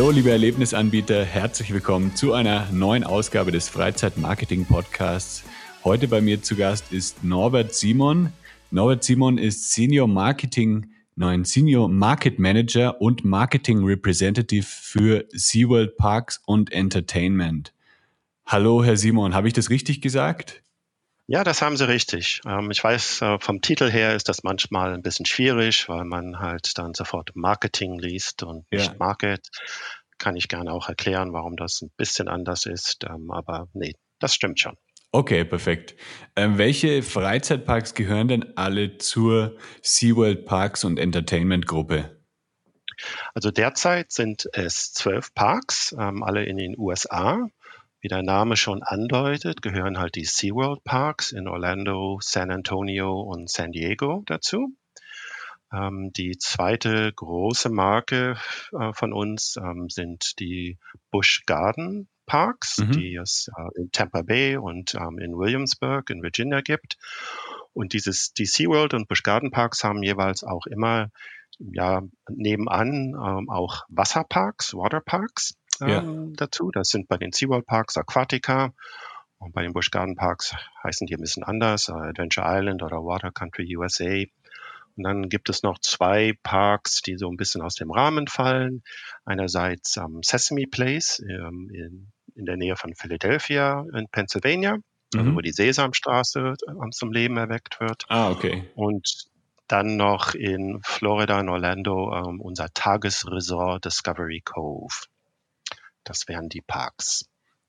Hallo, liebe Erlebnisanbieter, herzlich willkommen zu einer neuen Ausgabe des Freizeit-Marketing-Podcasts. Heute bei mir zu Gast ist Norbert Simon. Norbert Simon ist Senior Marketing, nein, Senior Market Manager und Marketing Representative für SeaWorld Parks und Entertainment. Hallo, Herr Simon, habe ich das richtig gesagt? Ja, das haben Sie richtig. Ähm, ich weiß, äh, vom Titel her ist das manchmal ein bisschen schwierig, weil man halt dann sofort Marketing liest und nicht ja. Market. Kann ich gerne auch erklären, warum das ein bisschen anders ist. Ähm, aber nee, das stimmt schon. Okay, perfekt. Ähm, welche Freizeitparks gehören denn alle zur SeaWorld Parks und Entertainment Gruppe? Also derzeit sind es zwölf Parks, ähm, alle in den USA. Wie der Name schon andeutet, gehören halt die SeaWorld Parks in Orlando, San Antonio und San Diego dazu. Ähm, die zweite große Marke äh, von uns ähm, sind die Busch Garden Parks, mhm. die es äh, in Tampa Bay und ähm, in Williamsburg in Virginia gibt. Und dieses, die SeaWorld und Busch Garden Parks haben jeweils auch immer ja, nebenan ähm, auch Wasserparks, Waterparks ja. Ähm, dazu. Das sind bei den SeaWorld Parks Aquatica und bei den Busch Garden Parks heißen die ein bisschen anders, äh, Adventure Island oder Water Country USA. Und dann gibt es noch zwei Parks, die so ein bisschen aus dem Rahmen fallen. Einerseits ähm, Sesame Place ähm, in, in der Nähe von Philadelphia in Pennsylvania, also mhm. wo die Sesamstraße äh, zum Leben erweckt wird. Ah, okay. Und dann noch in Florida, in Orlando, ähm, unser Tagesresort Discovery Cove. Das wären die Parks.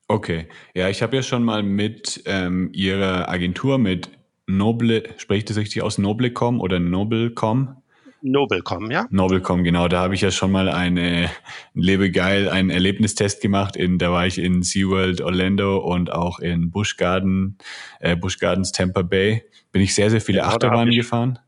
Okay, ja, ich habe ja schon mal mit ähm, Ihrer Agentur, mit Noble, spricht das richtig aus, Noblecom oder Noblecom? Noblecom, ja. Noblecom, genau. Da habe ich ja schon mal eine Lebegeil, einen Erlebnistest gemacht. In, da war ich in SeaWorld Orlando und auch in Busch Garden, äh, Busch Gardens Tampa Bay. Bin ich sehr, sehr viele genau, Achterbahnen gefahren.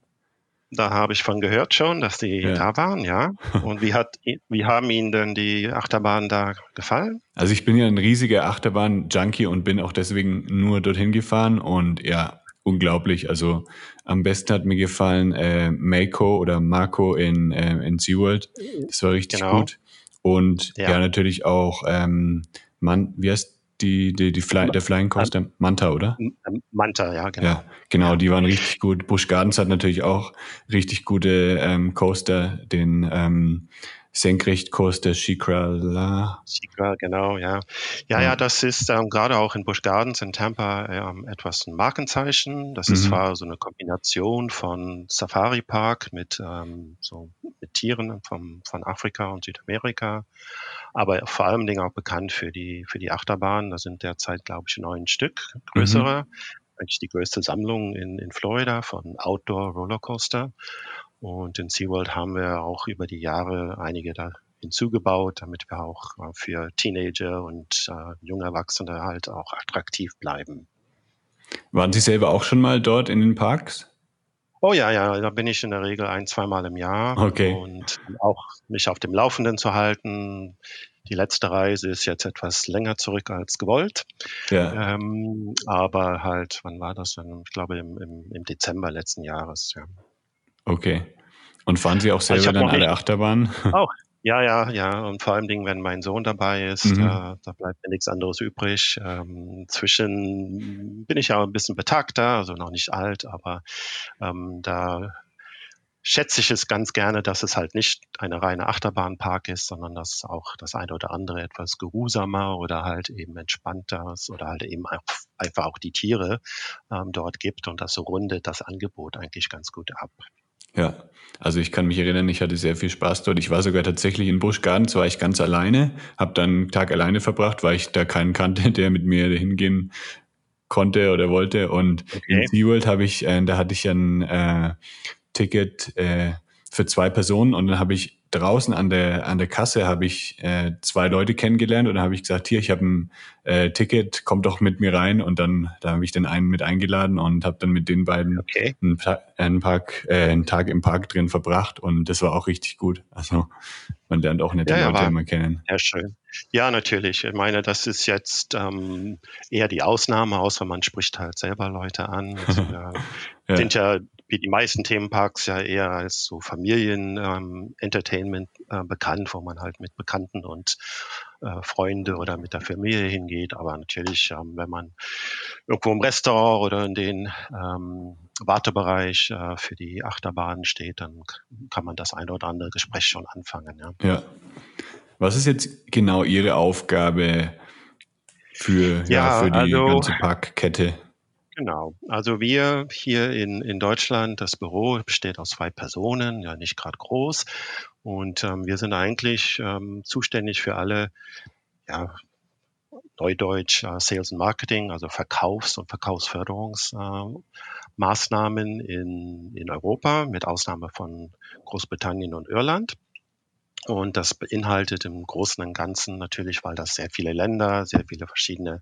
Da habe ich von gehört schon, dass die ja. da waren, ja. Und wie hat, wie haben Ihnen denn die Achterbahnen da gefallen? Also ich bin ja ein riesiger Achterbahn-Junkie und bin auch deswegen nur dorthin gefahren und ja, unglaublich. Also am besten hat mir gefallen äh, Mako oder Marco in, äh, in SeaWorld. Das war richtig genau. gut. Und ja. ja, natürlich auch, ähm, man, wie heißt die, die, die Fly, der Flying Coaster, Manta, oder? Manta, ja, genau. Ja, genau, ja. die waren richtig gut. Busch Gardens hat natürlich auch richtig gute ähm, Coaster, den ähm, Senkrechtkurs der Shikra. Shikra, genau, ja. Ja, ja, das ist ähm, gerade auch in Busch Gardens in Tampa ähm, etwas ein Markenzeichen. Das mhm. ist zwar so eine Kombination von Safari Park mit, ähm, so mit Tieren vom, von Afrika und Südamerika, aber vor allem Dingen auch bekannt für die, für die Achterbahn. Da sind derzeit, glaube ich, neun Stück größere. Mhm. Eigentlich die größte Sammlung in, in Florida von Outdoor Rollercoaster. Und in SeaWorld haben wir auch über die Jahre einige da hinzugebaut, damit wir auch äh, für Teenager und äh, junge Erwachsene halt auch attraktiv bleiben. Waren Sie selber auch schon mal dort in den Parks? Oh ja, ja, da bin ich in der Regel ein, zweimal im Jahr. Okay. Und auch mich auf dem Laufenden zu halten. Die letzte Reise ist jetzt etwas länger zurück als gewollt. Ja. Ähm, aber halt, wann war das denn? Ich glaube im, im, im Dezember letzten Jahres, ja. Okay. Und fahren Sie auch also selber dann alle Achterbahnen? Auch. Ja, ja, ja. Und vor allem, wenn mein Sohn dabei ist, mhm. da, da, bleibt mir nichts anderes übrig. Ähm, zwischen bin ich ja ein bisschen betagter, also noch nicht alt, aber ähm, da schätze ich es ganz gerne, dass es halt nicht eine reine Achterbahnpark ist, sondern dass auch das eine oder andere etwas geruhsamer oder halt eben entspannter ist oder halt eben einfach auch die Tiere ähm, dort gibt und das so rundet das Angebot eigentlich ganz gut ab. Ja, also ich kann mich erinnern, ich hatte sehr viel Spaß dort. Ich war sogar tatsächlich in Busch Gardens, war ich ganz alleine, habe dann einen Tag alleine verbracht, weil ich da keinen kannte, der mit mir hingehen konnte oder wollte. Und okay. in SeaWorld habe ich, äh, da hatte ich ein äh, Ticket äh, für zwei Personen und dann habe ich draußen an der an der Kasse habe ich äh, zwei Leute kennengelernt und dann habe ich gesagt, hier, ich habe ein äh, Ticket, kommt doch mit mir rein und dann da habe ich den einen mit eingeladen und habe dann mit den beiden okay. einen, einen, Park, äh, einen Tag im Park drin verbracht und das war auch richtig gut. Also man lernt auch nette ja, Leute immer kennen. Ja, schön. Ja, natürlich. Ich meine, das ist jetzt ähm, eher die Ausnahme, außer man spricht halt selber Leute an. Also, ja, sind ja wie die meisten Themenparks ja eher als so Familien-Entertainment ähm, äh, bekannt, wo man halt mit Bekannten und äh, Freunde oder mit der Familie hingeht. Aber natürlich, ähm, wenn man irgendwo im Restaurant oder in den ähm, Wartebereich äh, für die Achterbahn steht, dann kann man das eine oder andere Gespräch schon anfangen. Ja. ja. Was ist jetzt genau Ihre Aufgabe für, ja, ja für die also, ganze Parkkette? Genau. Also wir hier in, in Deutschland, das Büro besteht aus zwei Personen, ja nicht gerade groß. Und ähm, wir sind eigentlich ähm, zuständig für alle, ja, Neudeutsch äh, Sales and Marketing, also Verkaufs- und Verkaufsförderungsmaßnahmen äh, in, in Europa, mit Ausnahme von Großbritannien und Irland. Und das beinhaltet im Großen und Ganzen natürlich, weil das sehr viele Länder, sehr viele verschiedene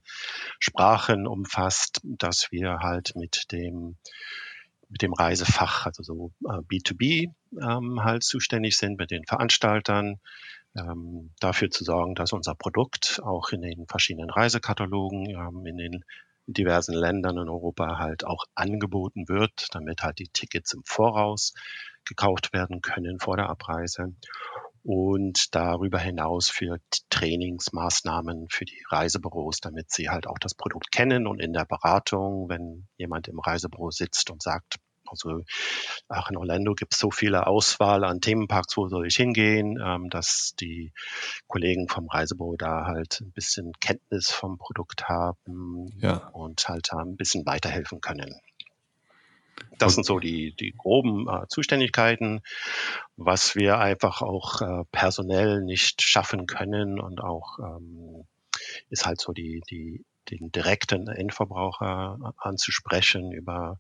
Sprachen umfasst, dass wir halt mit dem mit dem Reisefach, also so äh, B2B ähm, halt zuständig sind mit den Veranstaltern, ähm, dafür zu sorgen, dass unser Produkt auch in den verschiedenen Reisekatalogen ähm, in den diversen Ländern in Europa halt auch angeboten wird, damit halt die Tickets im Voraus gekauft werden können vor der Abreise und darüber hinaus für Trainingsmaßnahmen für die Reisebüros, damit sie halt auch das Produkt kennen und in der Beratung, wenn jemand im Reisebüro sitzt und sagt, also ach, in Orlando gibt es so viele Auswahl an Themenparks, wo soll ich hingehen, ähm, dass die Kollegen vom Reisebüro da halt ein bisschen Kenntnis vom Produkt haben ja. und halt ein bisschen weiterhelfen können. Das sind so die, die groben äh, Zuständigkeiten, was wir einfach auch äh, personell nicht schaffen können und auch ähm, ist halt so die, die, den direkten Endverbraucher anzusprechen über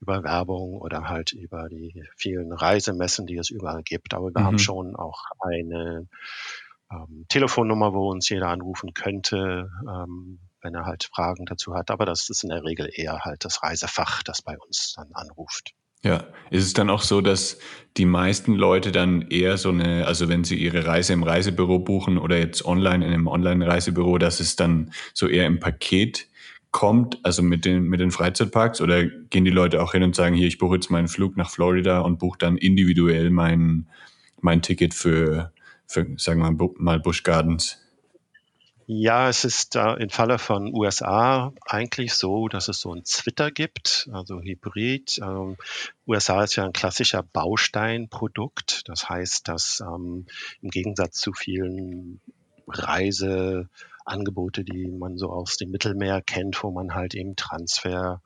über Werbung oder halt über die vielen Reisemessen, die es überall gibt. Aber wir mhm. haben schon auch eine ähm, Telefonnummer, wo uns jeder anrufen könnte, ähm, wenn er halt Fragen dazu hat. Aber das ist in der Regel eher halt das Reisefach, das bei uns dann anruft. Ja, ist es dann auch so, dass die meisten Leute dann eher so eine, also wenn sie ihre Reise im Reisebüro buchen oder jetzt online in einem Online-Reisebüro, dass es dann so eher im Paket kommt, also mit den, mit den Freizeitparks oder gehen die Leute auch hin und sagen, hier, ich buche jetzt meinen Flug nach Florida und buche dann individuell mein, mein Ticket für, für, sagen wir mal, Busch Gardens? Ja, es ist äh, im Falle von USA eigentlich so, dass es so ein Twitter gibt, also Hybrid. Ähm, USA ist ja ein klassischer Bausteinprodukt. Das heißt, dass ähm, im Gegensatz zu vielen Reiseangebote, die man so aus dem Mittelmeer kennt, wo man halt eben Transfer,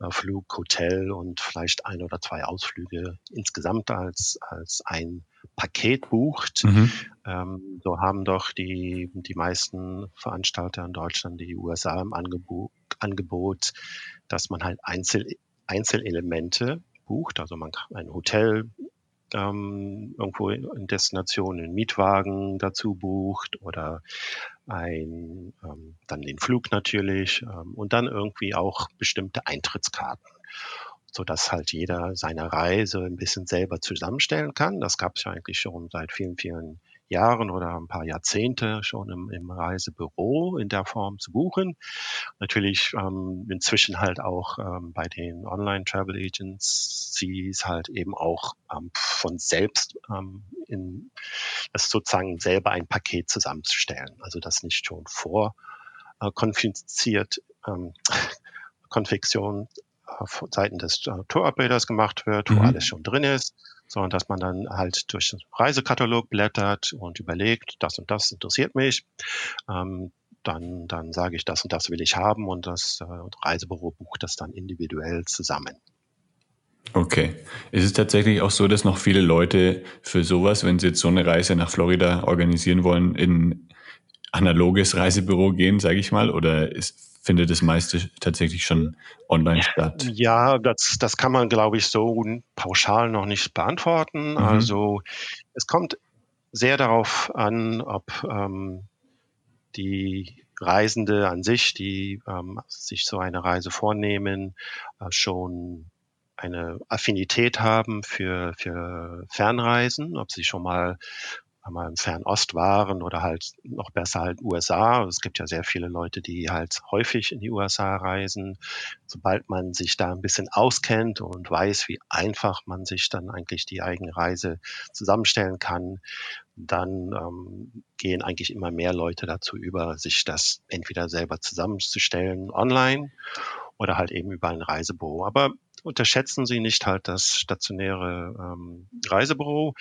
äh, Flug, Hotel und vielleicht ein oder zwei Ausflüge insgesamt als, als ein Paket bucht. Mhm. Ähm, so haben doch die, die meisten Veranstalter in Deutschland, die USA im Angebot, Angebot dass man halt Einzel, Einzelelemente bucht. Also man kann ein Hotel ähm, irgendwo in Destinationen einen Mietwagen dazu bucht oder ein, ähm, dann den Flug natürlich ähm, und dann irgendwie auch bestimmte Eintrittskarten so dass halt jeder seine Reise ein bisschen selber zusammenstellen kann. Das gab es ja eigentlich schon seit vielen, vielen Jahren oder ein paar Jahrzehnte schon im, im Reisebüro in der Form zu buchen. Natürlich ähm, inzwischen halt auch ähm, bei den Online-Travel Agencies halt eben auch ähm, von selbst ähm, in das sozusagen selber ein Paket zusammenzustellen. Also das nicht schon vor äh, konfiziert ähm, Seiten des äh, Tourabbilders gemacht wird, wo mhm. alles schon drin ist, sondern dass man dann halt durch den Reisekatalog blättert und überlegt, das und das interessiert mich. Ähm, dann, dann sage ich, das und das will ich haben und das äh, Reisebüro bucht das dann individuell zusammen. Okay. Ist es tatsächlich auch so, dass noch viele Leute für sowas, wenn sie jetzt so eine Reise nach Florida organisieren wollen, in analoges Reisebüro gehen, sage ich mal? Oder ist, findet das meiste tatsächlich schon online statt? Ja, das, das kann man, glaube ich, so pauschal noch nicht beantworten. Mhm. Also es kommt sehr darauf an, ob ähm, die Reisende an sich, die ähm, sich so eine Reise vornehmen, äh, schon eine Affinität haben für, für Fernreisen, ob sie schon mal einmal im Fernost waren oder halt noch besser halt USA. Es gibt ja sehr viele Leute, die halt häufig in die USA reisen. Sobald man sich da ein bisschen auskennt und weiß, wie einfach man sich dann eigentlich die eigene Reise zusammenstellen kann, dann ähm, gehen eigentlich immer mehr Leute dazu über, sich das entweder selber zusammenzustellen online oder halt eben über ein Reisebüro. Aber unterschätzen Sie nicht halt das stationäre ähm, Reisebüro,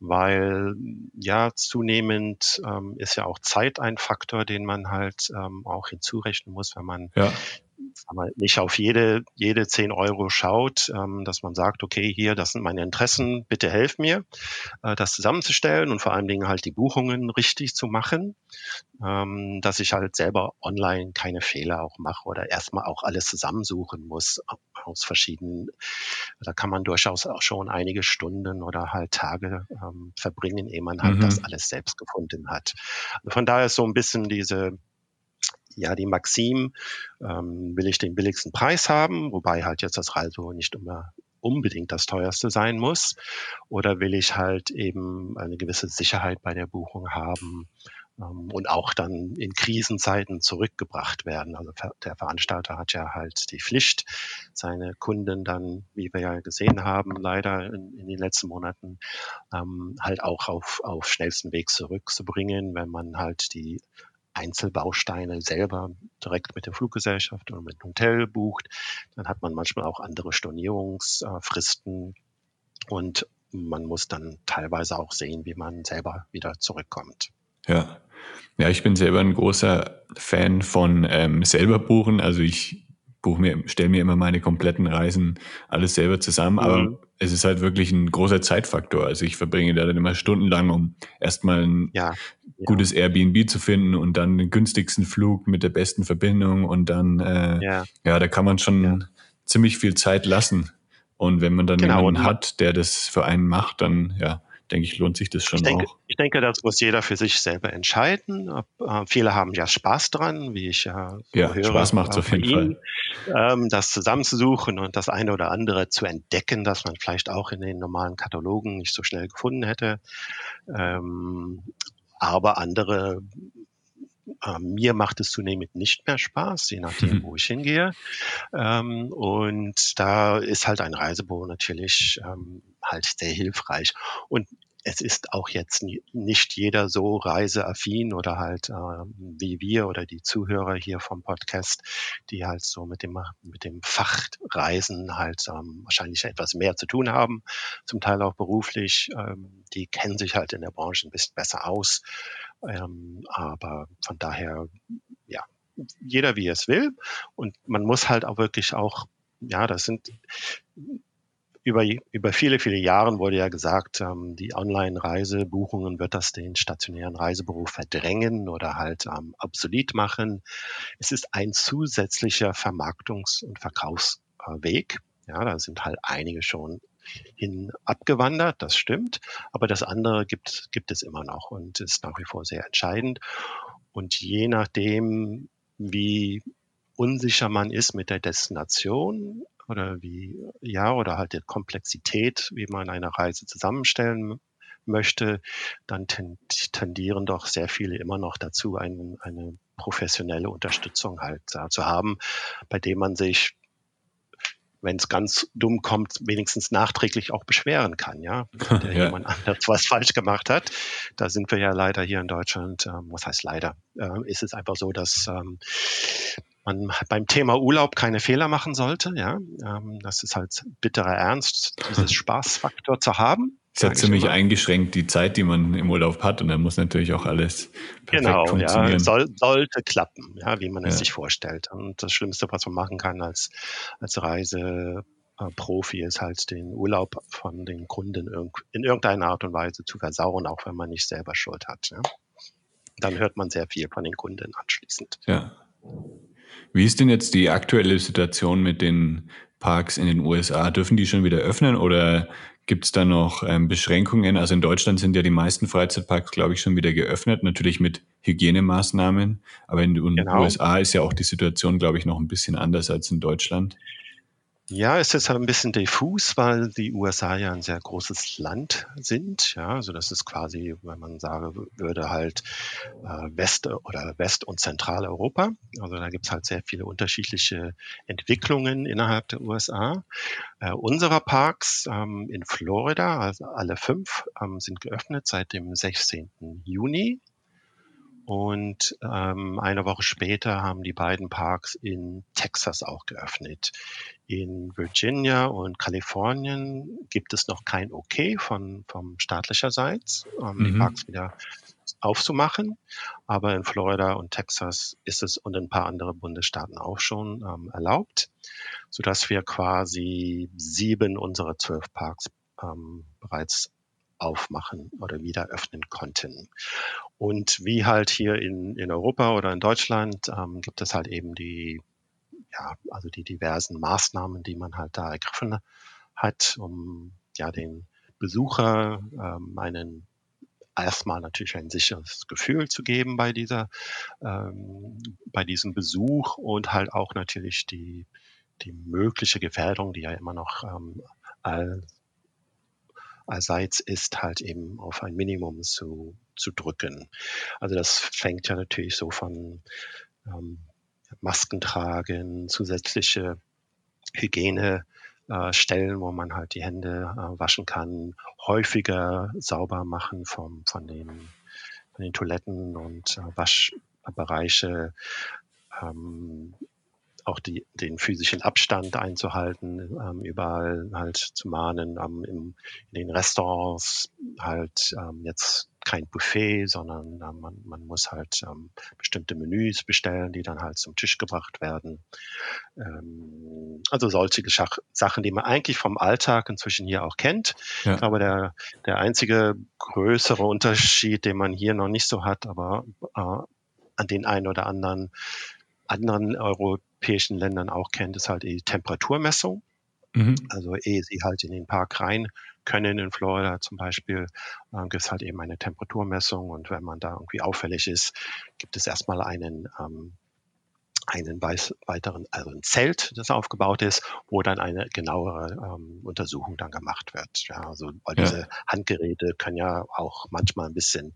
weil ja zunehmend ähm, ist ja auch Zeit ein Faktor, den man halt ähm, auch hinzurechnen muss, wenn man ja man nicht auf jede, jede 10 Euro schaut, ähm, dass man sagt, okay, hier, das sind meine Interessen, bitte helf mir, äh, das zusammenzustellen und vor allen Dingen halt die Buchungen richtig zu machen, ähm, dass ich halt selber online keine Fehler auch mache oder erstmal auch alles zusammensuchen muss aus verschiedenen, da kann man durchaus auch schon einige Stunden oder halt Tage ähm, verbringen, ehe man halt mhm. das alles selbst gefunden hat. Von daher ist so ein bisschen diese ja, die Maxim, ähm, will ich den billigsten Preis haben, wobei halt jetzt das Reisebüro nicht immer unbedingt das teuerste sein muss, oder will ich halt eben eine gewisse Sicherheit bei der Buchung haben ähm, und auch dann in Krisenzeiten zurückgebracht werden. Also der Veranstalter hat ja halt die Pflicht, seine Kunden dann, wie wir ja gesehen haben, leider in, in den letzten Monaten, ähm, halt auch auf, auf schnellsten Weg zurückzubringen, wenn man halt die Einzelbausteine selber direkt mit der Fluggesellschaft oder mit dem Hotel bucht, dann hat man manchmal auch andere Stornierungsfristen und man muss dann teilweise auch sehen, wie man selber wieder zurückkommt. Ja. Ja, ich bin selber ein großer Fan von ähm, selber buchen. Also ich buche mir, stelle mir immer meine kompletten Reisen alles selber zusammen, mhm. aber es ist halt wirklich ein großer Zeitfaktor. Also ich verbringe da dann immer stundenlang, um erstmal ein ja, ja. gutes Airbnb zu finden und dann den günstigsten Flug mit der besten Verbindung und dann, äh, ja. ja, da kann man schon ziemlich viel Zeit lassen. Und wenn man dann genau. jemanden hat, der das für einen macht, dann ja, denke ich, lohnt sich das schon ich denke, auch. Ich denke, das muss jeder für sich selber entscheiden. Äh, viele haben ja Spaß dran, wie ich ja, so ja höre. Spaß macht es auf jeden Ihnen, Fall. Ähm, das zusammenzusuchen und das eine oder andere zu entdecken, das man vielleicht auch in den normalen Katalogen nicht so schnell gefunden hätte. Ähm, aber andere äh, mir macht es zunehmend nicht mehr Spaß, je nachdem, wo ich hingehe. Ähm, und da ist halt ein Reisebüro natürlich ähm, halt sehr hilfreich. Und es ist auch jetzt nicht jeder so reiseaffin oder halt äh, wie wir oder die Zuhörer hier vom Podcast, die halt so mit dem mit dem Fachreisen halt ähm, wahrscheinlich etwas mehr zu tun haben, zum Teil auch beruflich. Ähm, die kennen sich halt in der Branche ein bisschen besser aus, ähm, aber von daher ja jeder wie es will und man muss halt auch wirklich auch ja, das sind über, über viele, viele Jahre wurde ja gesagt, ähm, die Online-Reisebuchungen wird das den stationären Reiseberuf verdrängen oder halt ähm, obsolet machen. Es ist ein zusätzlicher Vermarktungs- und Verkaufsweg. Ja, da sind halt einige schon hin abgewandert, das stimmt. Aber das andere gibt, gibt es immer noch und ist nach wie vor sehr entscheidend. Und je nachdem, wie unsicher man ist mit der Destination, oder wie, ja, oder halt die Komplexität, wie man eine Reise zusammenstellen möchte, dann tendieren doch sehr viele immer noch dazu, ein, eine professionelle Unterstützung halt da zu haben, bei dem man sich wenn es ganz dumm kommt, wenigstens nachträglich auch beschweren kann, ja, der ja. jemand anders was falsch gemacht hat. Da sind wir ja leider hier in Deutschland, ähm, was heißt leider, äh, ist es einfach so, dass ähm, man beim Thema Urlaub keine Fehler machen sollte. Ja, ähm, das ist halt bitterer Ernst, dieses Spaßfaktor zu haben. Es hat ziemlich eingeschränkt die Zeit, die man im Urlaub hat, und dann muss natürlich auch alles perfekt genau, funktionieren. Ja, soll, sollte klappen, ja, wie man es sich vorstellt. Und das Schlimmste, was man machen kann als als Reiseprofi, ist halt den Urlaub von den Kunden in irgendeiner Art und Weise zu versauen, auch wenn man nicht selber Schuld hat. Ja. Dann hört man sehr viel von den Kunden anschließend. Ja. Wie ist denn jetzt die aktuelle Situation mit den Parks in den USA? Dürfen die schon wieder öffnen oder gibt es da noch ähm, Beschränkungen? Also in Deutschland sind ja die meisten Freizeitparks, glaube ich, schon wieder geöffnet, natürlich mit Hygienemaßnahmen. Aber in den genau. USA ist ja auch die Situation, glaube ich, noch ein bisschen anders als in Deutschland. Ja, es ist halt ein bisschen diffus, weil die USA ja ein sehr großes Land sind. Ja, also das ist quasi, wenn man sagen würde, halt äh, West- oder West- und Zentraleuropa. Also da gibt's halt sehr viele unterschiedliche Entwicklungen innerhalb der USA. Äh, unserer Parks ähm, in Florida, also alle fünf, ähm, sind geöffnet seit dem 16. Juni. Und ähm, eine Woche später haben die beiden Parks in Texas auch geöffnet. In Virginia und Kalifornien gibt es noch kein Okay von, vom staatlicherseits, ähm, mhm. die Parks wieder aufzumachen. Aber in Florida und Texas ist es und ein paar andere Bundesstaaten auch schon ähm, erlaubt, sodass wir quasi sieben unserer zwölf Parks ähm, bereits aufmachen oder wieder öffnen konnten. Und wie halt hier in, in Europa oder in Deutschland ähm, gibt es halt eben die, ja, also die diversen Maßnahmen, die man halt da ergriffen hat, um ja den Besucher ähm, einen erstmal natürlich ein sicheres Gefühl zu geben bei dieser, ähm, bei diesem Besuch und halt auch natürlich die, die mögliche Gefährdung, die ja immer noch ähm, allseits ist, halt eben auf ein Minimum zu, zu drücken. Also das fängt ja natürlich so von ähm, Masken tragen, zusätzliche Hygiene, äh, Stellen, wo man halt die Hände äh, waschen kann, häufiger sauber machen vom, von, den, von den Toiletten und äh, Waschbereiche, ähm, auch die, den physischen Abstand einzuhalten, ähm, überall halt zu mahnen, ähm, im, in den Restaurants halt ähm, jetzt kein Buffet, sondern äh, man, man muss halt ähm, bestimmte Menüs bestellen, die dann halt zum Tisch gebracht werden. Ähm, also solche Schach Sachen, die man eigentlich vom Alltag inzwischen hier auch kennt. Ja. Ich glaube, der, der einzige größere Unterschied, den man hier noch nicht so hat, aber äh, an den einen oder anderen anderen europäischen Ländern auch kennt, ist halt die Temperaturmessung. Mhm. Also ehe sie halt in den Park rein können, in Florida zum Beispiel, äh, gibt es halt eben eine Temperaturmessung und wenn man da irgendwie auffällig ist, gibt es erstmal einen ähm, einen weiteren, also ein Zelt, das aufgebaut ist, wo dann eine genauere ähm, Untersuchung dann gemacht wird. Ja, also weil ja. diese Handgeräte können ja auch manchmal ein bisschen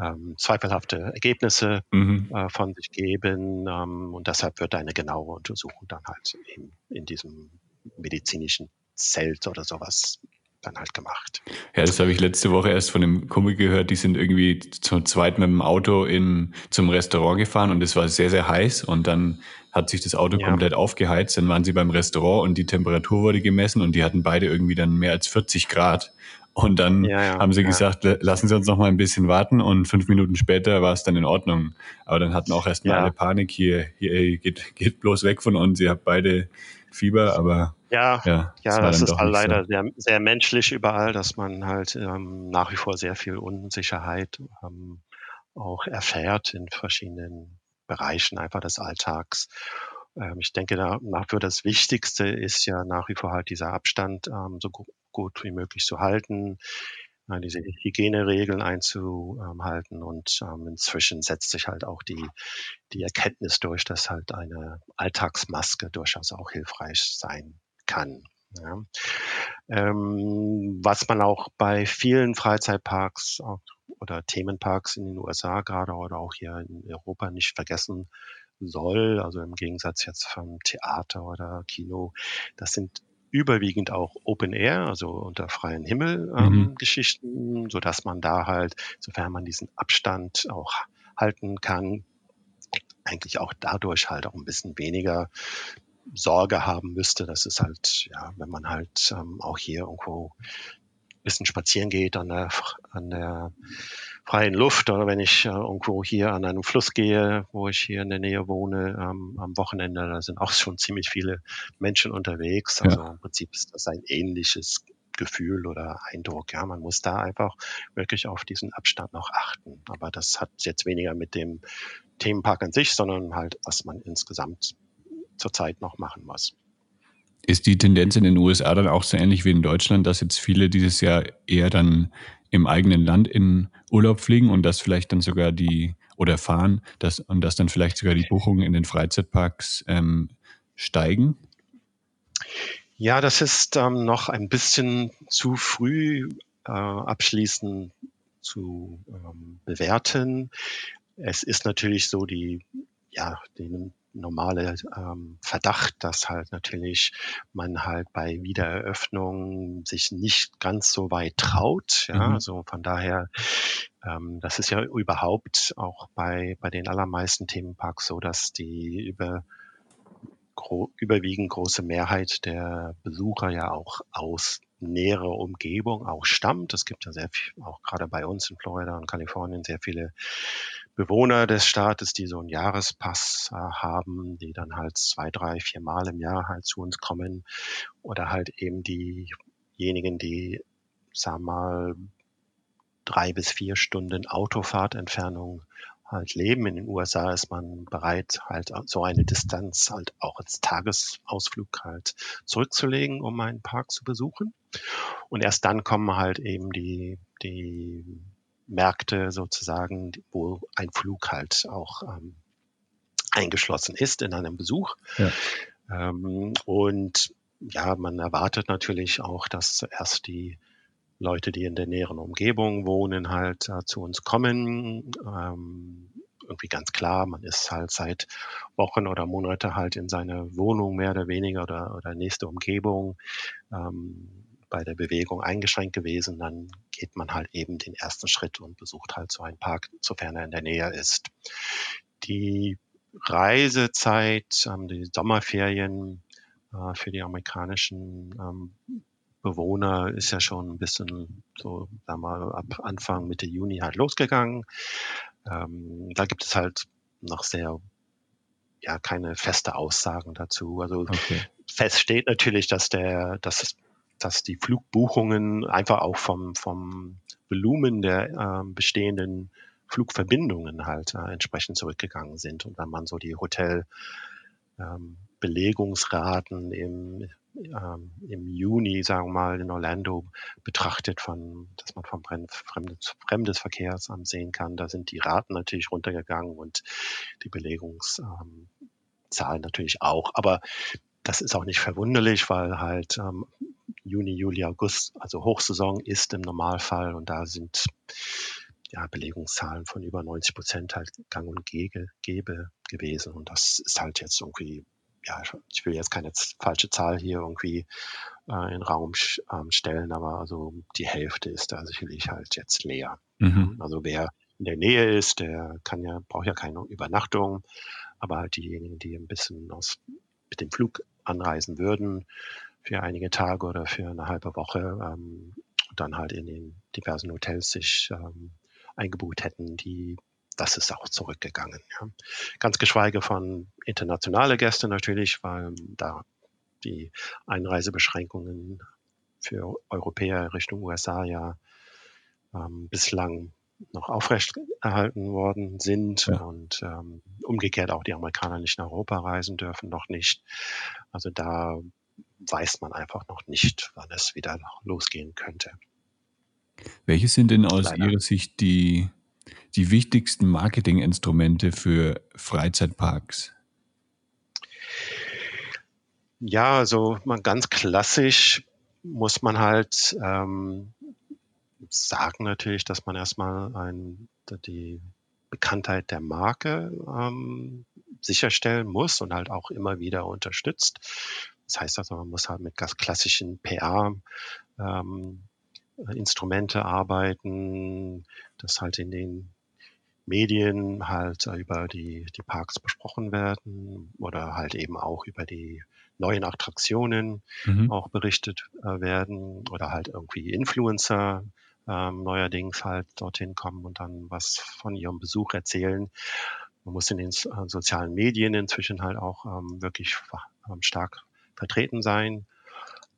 ähm, zweifelhafte Ergebnisse mhm. äh, von sich geben ähm, und deshalb wird eine genauere Untersuchung dann halt eben in diesem medizinischen Zelt oder sowas dann halt gemacht. Ja, das habe ich letzte Woche erst von einem Kumpel gehört, die sind irgendwie zum zweiten mit dem Auto in, zum Restaurant gefahren und es war sehr, sehr heiß und dann hat sich das Auto ja. komplett aufgeheizt, dann waren sie beim Restaurant und die Temperatur wurde gemessen und die hatten beide irgendwie dann mehr als 40 Grad. Und dann ja, ja, haben sie gesagt, lassen Sie uns noch mal ein bisschen warten und fünf Minuten später war es dann in Ordnung. Aber dann hatten auch erstmal alle Panik hier, hier geht, geht bloß weg von uns, ihr habt beide Fieber, aber ja, ja, ja das, das ist leider so. sehr, sehr menschlich überall, dass man halt ähm, nach wie vor sehr viel Unsicherheit ähm, auch erfährt in verschiedenen Bereichen einfach des Alltags. Ähm, ich denke, dafür das Wichtigste ist ja nach wie vor halt dieser Abstand ähm, so gut wie möglich zu halten, äh, diese Hygieneregeln einzuhalten und ähm, inzwischen setzt sich halt auch die, die Erkenntnis durch, dass halt eine Alltagsmaske durchaus auch hilfreich sein kann. Ja. Ähm, was man auch bei vielen Freizeitparks oder Themenparks in den USA gerade oder auch hier in Europa nicht vergessen soll, also im Gegensatz jetzt vom Theater oder Kino, das sind überwiegend auch Open Air, also unter freiem Himmel ähm, mhm. Geschichten, so dass man da halt, sofern man diesen Abstand auch halten kann, eigentlich auch dadurch halt auch ein bisschen weniger Sorge haben müsste. Das ist halt, ja, wenn man halt ähm, auch hier irgendwo ein bisschen spazieren geht an der, an der freien Luft oder wenn ich äh, irgendwo hier an einem Fluss gehe, wo ich hier in der Nähe wohne, ähm, am Wochenende, da sind auch schon ziemlich viele Menschen unterwegs. Also ja. im Prinzip ist das ein ähnliches Gefühl oder Eindruck. Ja, man muss da einfach wirklich auf diesen Abstand noch achten. Aber das hat jetzt weniger mit dem Themenpark an sich, sondern halt, was man insgesamt zurzeit noch machen muss. Ist die Tendenz in den USA dann auch so ähnlich wie in Deutschland, dass jetzt viele dieses Jahr eher dann im eigenen Land in Urlaub fliegen und dass vielleicht dann sogar die oder fahren dass, und dass dann vielleicht sogar die Buchungen in den Freizeitparks ähm, steigen? Ja, das ist ähm, noch ein bisschen zu früh äh, abschließend zu ähm, bewerten. Es ist natürlich so die, ja, den normale ähm, Verdacht, dass halt natürlich man halt bei Wiedereröffnung sich nicht ganz so weit traut. Ja, mhm. also von daher, ähm, das ist ja überhaupt auch bei, bei den allermeisten Themenparks so, dass die über gro überwiegend große Mehrheit der Besucher ja auch aus näherer Umgebung auch stammt. Es gibt ja sehr viel, auch gerade bei uns in Florida und Kalifornien, sehr viele Bewohner des Staates, die so einen Jahrespass äh, haben, die dann halt zwei, drei, vier Mal im Jahr halt zu uns kommen oder halt eben diejenigen, die, wir mal, drei bis vier Stunden Autofahrtentfernung halt leben. In den USA ist man bereit, halt so eine Distanz halt auch als Tagesausflug halt zurückzulegen, um einen Park zu besuchen. Und erst dann kommen halt eben die, die Märkte sozusagen, wo ein Flug halt auch ähm, eingeschlossen ist in einem Besuch. Ja. Ähm, und ja, man erwartet natürlich auch, dass zuerst die Leute, die in der näheren Umgebung wohnen, halt äh, zu uns kommen. Ähm, irgendwie ganz klar, man ist halt seit Wochen oder Monate halt in seiner Wohnung mehr oder weniger oder, oder nächste Umgebung. Ähm, bei der Bewegung eingeschränkt gewesen, dann geht man halt eben den ersten Schritt und besucht halt so einen Park, sofern er in der Nähe ist. Die Reisezeit, ähm, die Sommerferien äh, für die amerikanischen ähm, Bewohner ist ja schon ein bisschen so, sagen wir mal, ab Anfang Mitte Juni halt losgegangen. Ähm, da gibt es halt noch sehr ja keine feste Aussagen dazu. Also okay. fest steht natürlich, dass der, dass es dass die Flugbuchungen einfach auch vom, vom Volumen der äh, bestehenden Flugverbindungen halt äh, entsprechend zurückgegangen sind. Und wenn man so die Hotelbelegungsraten ähm, im, ähm, im Juni, sagen wir mal, in Orlando betrachtet, von, dass man vom Fremdes, Fremdes Verkehrsamt sehen kann, da sind die Raten natürlich runtergegangen und die Belegungszahlen ähm, natürlich auch. Aber das ist auch nicht verwunderlich, weil halt ähm, Juni, Juli, August, also Hochsaison ist im Normalfall und da sind ja, Belegungszahlen von über 90 Prozent halt gang und gäbe, gäbe gewesen. Und das ist halt jetzt irgendwie, ja, ich will jetzt keine falsche Zahl hier irgendwie äh, in Raum ähm, stellen, aber also die Hälfte ist da sicherlich halt jetzt leer. Mhm. Also wer in der Nähe ist, der kann ja, braucht ja keine Übernachtung, aber halt diejenigen, die ein bisschen aus, mit dem Flug anreisen würden, für einige Tage oder für eine halbe Woche ähm, dann halt in den diversen Hotels sich ähm, eingebucht hätten, die das ist auch zurückgegangen. Ja. Ganz geschweige von internationale Gäste natürlich, weil da die Einreisebeschränkungen für Europäer Richtung USA ja ähm, bislang noch aufrechterhalten worden sind ja. und ähm, umgekehrt auch die Amerikaner nicht nach Europa reisen dürfen, noch nicht. Also da weiß man einfach noch nicht, wann es wieder losgehen könnte. Welche sind denn aus Leider. Ihrer Sicht die, die wichtigsten Marketinginstrumente für Freizeitparks? Ja, also man ganz klassisch muss man halt ähm, sagen natürlich, dass man erstmal ein, die Bekanntheit der Marke ähm, sicherstellen muss und halt auch immer wieder unterstützt. Das heißt also, man muss halt mit ganz klassischen PR ähm, Instrumente arbeiten, das halt in den Medien halt über die, die Parks besprochen werden oder halt eben auch über die neuen Attraktionen mhm. auch berichtet äh, werden oder halt irgendwie Influencer ähm, neuerdings halt dorthin kommen und dann was von ihrem Besuch erzählen. Man muss in den äh, sozialen Medien inzwischen halt auch ähm, wirklich ähm, stark vertreten sein.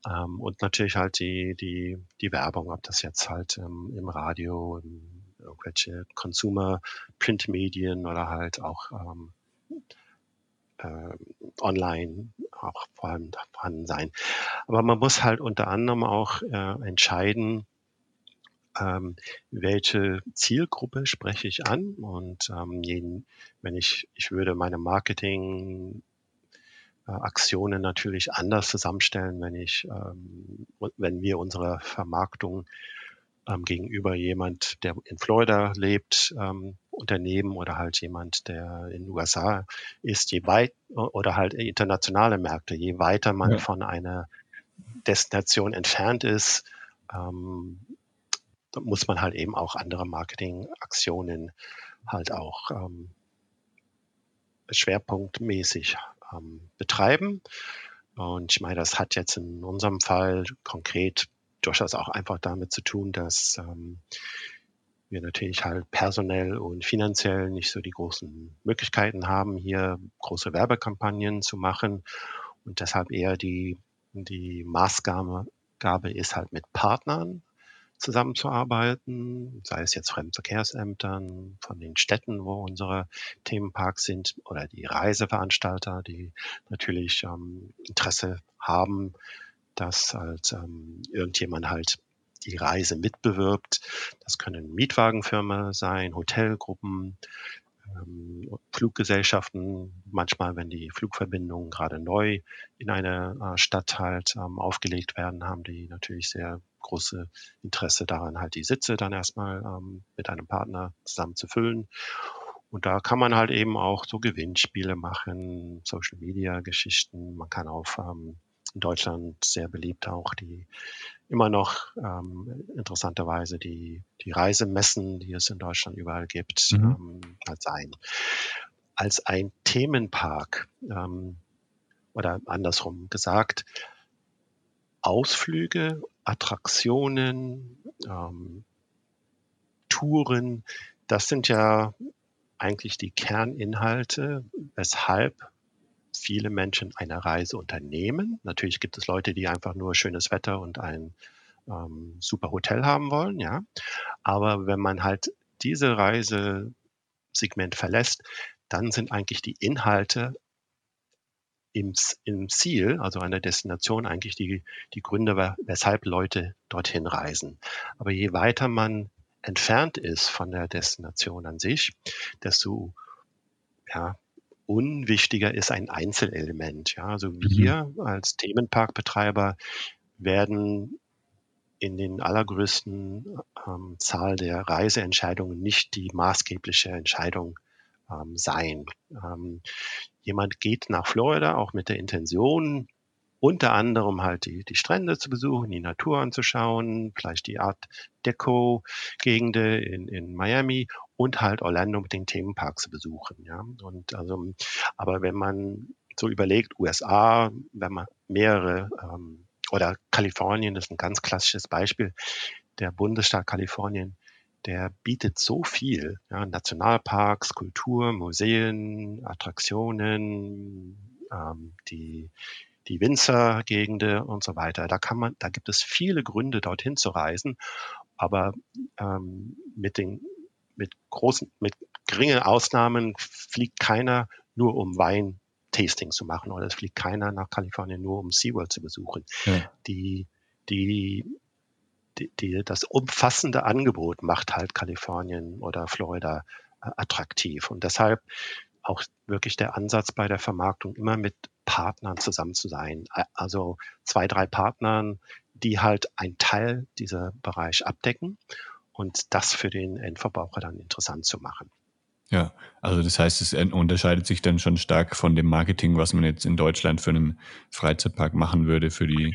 Ähm, und natürlich halt die, die, die Werbung, ob das jetzt halt ähm, im Radio, im, irgendwelche Consumer Printmedien oder halt auch ähm, äh, online auch vorhanden, vorhanden sein. Aber man muss halt unter anderem auch äh, entscheiden, ähm, welche Zielgruppe spreche ich an und ähm, jeden, wenn ich, ich würde meine Marketing Aktionen natürlich anders zusammenstellen, wenn ich, ähm, wenn wir unsere Vermarktung ähm, gegenüber jemand, der in Florida lebt, ähm, Unternehmen oder halt jemand, der in den USA ist, je weit oder halt internationale Märkte, je weiter man ja. von einer Destination entfernt ist, ähm, muss man halt eben auch andere Marketingaktionen halt auch ähm, schwerpunktmäßig ähm, betreiben. Und ich meine, das hat jetzt in unserem Fall konkret durchaus auch einfach damit zu tun, dass ähm, wir natürlich halt personell und finanziell nicht so die großen Möglichkeiten haben, hier große Werbekampagnen zu machen und deshalb eher die, die Maßgabe Gabe ist halt mit Partnern zusammenzuarbeiten, sei es jetzt Fremdenverkehrsämtern von den Städten, wo unsere Themenparks sind, oder die Reiseveranstalter, die natürlich ähm, Interesse haben, dass halt ähm, irgendjemand halt die Reise mitbewirbt. Das können Mietwagenfirmen sein, Hotelgruppen, Fluggesellschaften. Manchmal, wenn die Flugverbindungen gerade neu in eine äh, Stadt halt ähm, aufgelegt werden, haben die natürlich sehr große Interesse daran, halt die Sitze dann erstmal ähm, mit einem Partner zusammen zu füllen. Und da kann man halt eben auch so Gewinnspiele machen, Social Media Geschichten. Man kann auf ähm, in Deutschland sehr beliebt auch die immer noch ähm, interessanterweise die, die Reisemessen, die es in Deutschland überall gibt, mhm. ähm, halt sein. Als ein Themenpark ähm, oder andersrum gesagt, Ausflüge, Attraktionen, ähm, Touren, das sind ja eigentlich die Kerninhalte, weshalb viele Menschen eine Reise unternehmen. Natürlich gibt es Leute, die einfach nur schönes Wetter und ein ähm, super Hotel haben wollen, ja. Aber wenn man halt diese Reisesegment verlässt, dann sind eigentlich die Inhalte im, im Ziel, also an der Destination, eigentlich die, die Gründe, weshalb Leute dorthin reisen. Aber je weiter man entfernt ist von der Destination an sich, desto ja, unwichtiger ist ein Einzelelement. Ja, also mhm. wir als Themenparkbetreiber werden in den allergrößten ähm, Zahl der Reiseentscheidungen nicht die maßgebliche Entscheidung ähm, sein. Ähm, jemand geht nach Florida auch mit der Intention, unter anderem halt die, die Strände zu besuchen, die Natur anzuschauen, vielleicht die Art Deco-Gegende in, in Miami und halt Orlando mit den Themenpark zu besuchen. Ja, und also, aber wenn man so überlegt, USA, wenn man mehrere ähm, oder Kalifornien ist ein ganz klassisches Beispiel. Der Bundesstaat Kalifornien der bietet so viel. Ja, Nationalparks, Kultur, Museen, Attraktionen, ähm, die, die Winzer-Gegende und so weiter. Da kann man, da gibt es viele Gründe, dorthin zu reisen. Aber ähm, mit den, mit großen, mit geringen Ausnahmen fliegt keiner nur um Wein Tasting zu machen oder es fliegt keiner nach Kalifornien nur um SeaWorld zu besuchen. Ja. Die, die die, die, das umfassende Angebot macht halt Kalifornien oder Florida äh, attraktiv. Und deshalb auch wirklich der Ansatz bei der Vermarktung immer mit Partnern zusammen zu sein. Also zwei, drei Partnern, die halt einen Teil dieser Bereich abdecken und das für den Endverbraucher dann interessant zu machen. Ja, also das heißt, es unterscheidet sich dann schon stark von dem Marketing, was man jetzt in Deutschland für einen Freizeitpark machen würde, für die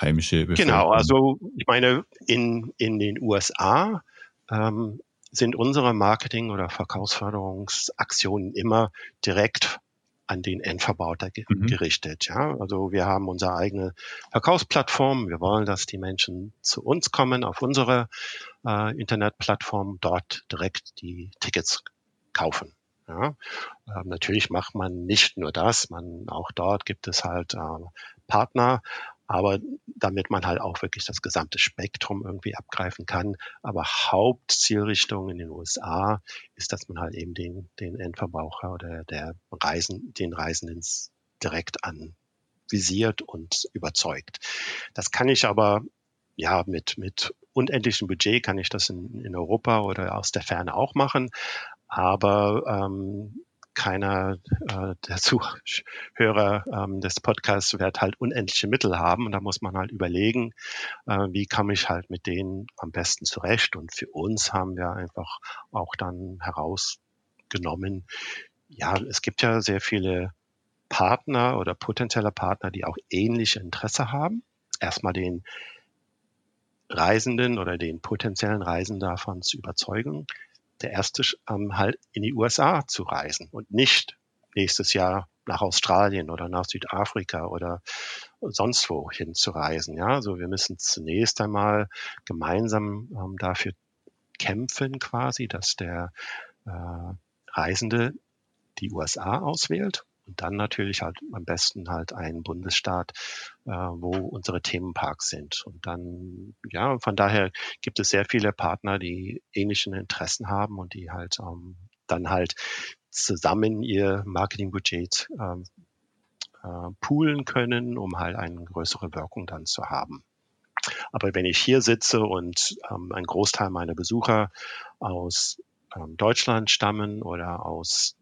heimische Bevölkerung. Genau, also ich meine, in, in den USA ähm, sind unsere Marketing- oder Verkaufsförderungsaktionen immer direkt an den Endverbraucher mhm. gerichtet. Ja, also wir haben unsere eigene Verkaufsplattform. Wir wollen, dass die Menschen zu uns kommen auf unsere äh, Internetplattform, dort direkt die Tickets kaufen. Ja, äh, natürlich macht man nicht nur das, man auch dort gibt es halt äh, Partner, aber damit man halt auch wirklich das gesamte Spektrum irgendwie abgreifen kann. Aber Hauptzielrichtung in den USA ist, dass man halt eben den, den Endverbraucher oder der Reisen, den Reisenden direkt anvisiert und überzeugt. Das kann ich aber ja mit, mit unendlichem Budget kann ich das in, in Europa oder aus der Ferne auch machen. Aber ähm, keiner äh, der Zuhörer ähm, des Podcasts wird halt unendliche Mittel haben und da muss man halt überlegen, äh, wie komme ich halt mit denen am besten zurecht. Und für uns haben wir einfach auch dann herausgenommen, ja, es gibt ja sehr viele Partner oder potenzielle Partner, die auch ähnliche Interesse haben. Erstmal den Reisenden oder den potenziellen Reisenden davon zu überzeugen, der erste ähm, halt in die USA zu reisen und nicht nächstes Jahr nach Australien oder nach Südafrika oder sonst wo hin zu reisen. Ja, also wir müssen zunächst einmal gemeinsam ähm, dafür kämpfen, quasi, dass der äh, Reisende die USA auswählt und dann natürlich halt am besten halt ein Bundesstaat, äh, wo unsere Themenparks sind. Und dann, ja, von daher gibt es sehr viele Partner, die ähnliche Interessen haben und die halt ähm, dann halt zusammen ihr Marketingbudget ähm, äh, poolen können, um halt eine größere Wirkung dann zu haben. Aber wenn ich hier sitze und ähm, ein Großteil meiner Besucher aus ähm, Deutschland stammen oder aus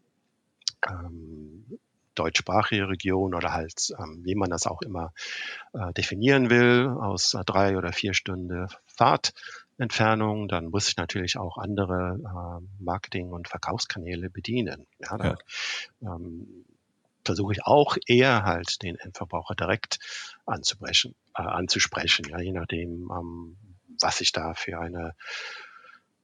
ähm, deutschsprachige Region oder halt, ähm, wie man das auch immer äh, definieren will, aus äh, drei oder vier Stunden Fahrtentfernung, dann muss ich natürlich auch andere äh, Marketing- und Verkaufskanäle bedienen. Ja, da, ja. Ähm, versuche ich auch eher halt den Endverbraucher direkt anzusprechen, äh, anzusprechen, ja, je nachdem, ähm, was ich da für eine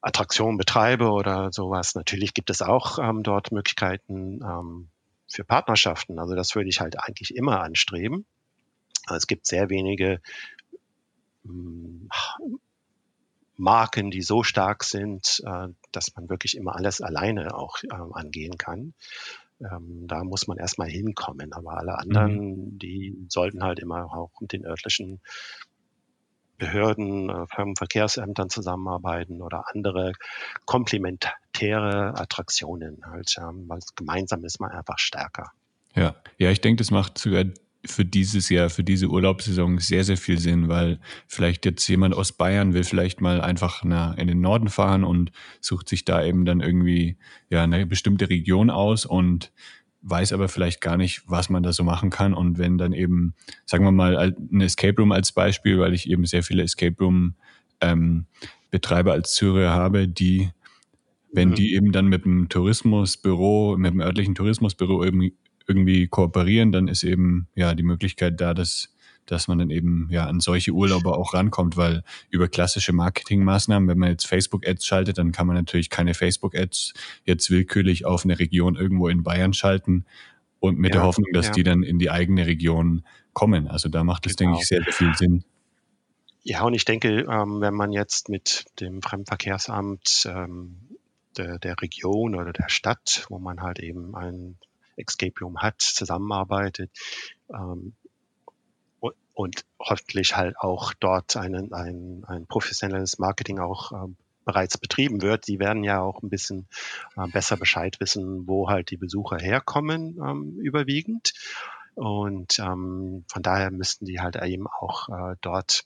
Attraktion betreibe oder sowas. Natürlich gibt es auch ähm, dort Möglichkeiten, ähm, für Partnerschaften. Also das würde ich halt eigentlich immer anstreben. Es gibt sehr wenige hm, Marken, die so stark sind, äh, dass man wirklich immer alles alleine auch ähm, angehen kann. Ähm, da muss man erstmal hinkommen. Aber alle anderen, mhm. die sollten halt immer auch mit den örtlichen Behörden, äh, Firmenverkehrsämtern zusammenarbeiten oder andere komplementäre Attraktionen halt, ja, weil gemeinsam ist man einfach stärker. Ja, ja, ich denke, das macht sogar für dieses Jahr, für diese Urlaubssaison sehr, sehr viel Sinn, weil vielleicht jetzt jemand aus Bayern will vielleicht mal einfach nach, in den Norden fahren und sucht sich da eben dann irgendwie ja eine bestimmte Region aus und weiß aber vielleicht gar nicht, was man da so machen kann. Und wenn dann eben, sagen wir mal, ein Escape Room als Beispiel, weil ich eben sehr viele Escape Room ähm, Betreiber als Zürcher habe, die, wenn mhm. die eben dann mit dem Tourismusbüro, mit dem örtlichen Tourismusbüro irgendwie, irgendwie kooperieren, dann ist eben ja die Möglichkeit da, dass dass man dann eben ja an solche Urlauber auch rankommt, weil über klassische Marketingmaßnahmen, wenn man jetzt Facebook-Ads schaltet, dann kann man natürlich keine Facebook-Ads jetzt willkürlich auf eine Region irgendwo in Bayern schalten und mit ja, der Hoffnung, dass ja. die dann in die eigene Region kommen. Also da macht es, genau. denke ich, sehr, sehr viel Sinn. Ja, und ich denke, ähm, wenn man jetzt mit dem Fremdenverkehrsamt ähm, der, der Region oder der Stadt, wo man halt eben ein Escape Room hat, zusammenarbeitet, ähm, und hoffentlich halt auch dort ein, ein, ein professionelles Marketing auch äh, bereits betrieben wird. Die werden ja auch ein bisschen äh, besser Bescheid wissen, wo halt die Besucher herkommen, ähm, überwiegend. Und ähm, von daher müssten die halt eben auch äh, dort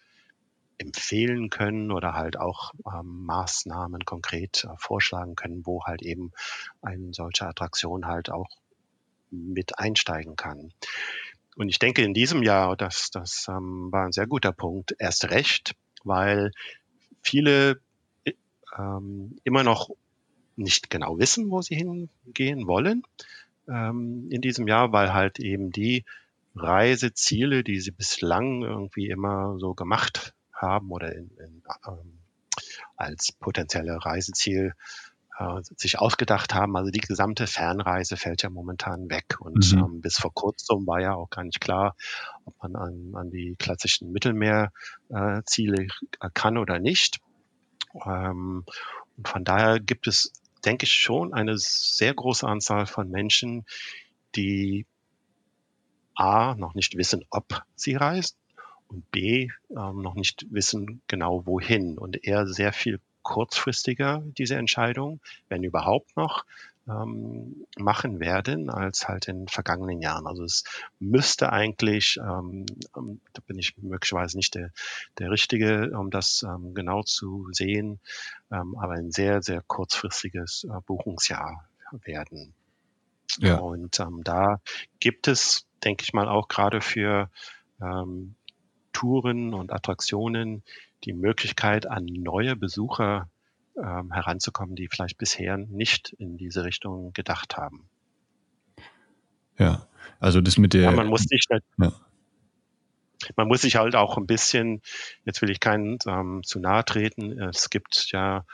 empfehlen können oder halt auch ähm, Maßnahmen konkret äh, vorschlagen können, wo halt eben eine solche Attraktion halt auch mit einsteigen kann. Und ich denke, in diesem Jahr, das, das ähm, war ein sehr guter Punkt, erst recht, weil viele ähm, immer noch nicht genau wissen, wo sie hingehen wollen ähm, in diesem Jahr, weil halt eben die Reiseziele, die sie bislang irgendwie immer so gemacht haben oder in, in, ähm, als potenzielle Reiseziel äh, sich ausgedacht haben. Also die gesamte Fernreise fällt ja momentan weg. Und mhm. ähm, bis vor kurzem war ja auch gar nicht klar, ob man an, an die klassischen Mittelmeerziele äh, kann oder nicht. Ähm, und von daher gibt es, denke ich, schon eine sehr große Anzahl von Menschen, die A, noch nicht wissen, ob sie reisen und B, ähm, noch nicht wissen genau wohin und eher sehr viel kurzfristiger diese Entscheidung, wenn überhaupt noch, ähm, machen werden als halt in vergangenen Jahren. Also es müsste eigentlich, ähm, ähm, da bin ich möglicherweise nicht der, der Richtige, um das ähm, genau zu sehen, ähm, aber ein sehr, sehr kurzfristiges äh, Buchungsjahr werden. Ja. Und ähm, da gibt es, denke ich mal, auch gerade für ähm, Touren und Attraktionen die Möglichkeit, an neue Besucher ähm, heranzukommen, die vielleicht bisher nicht in diese Richtung gedacht haben. Ja, also das mit der. Ja, man muss sich halt, ja. man muss sich halt auch ein bisschen, jetzt will ich keinen ähm, zu nahe treten, es gibt ja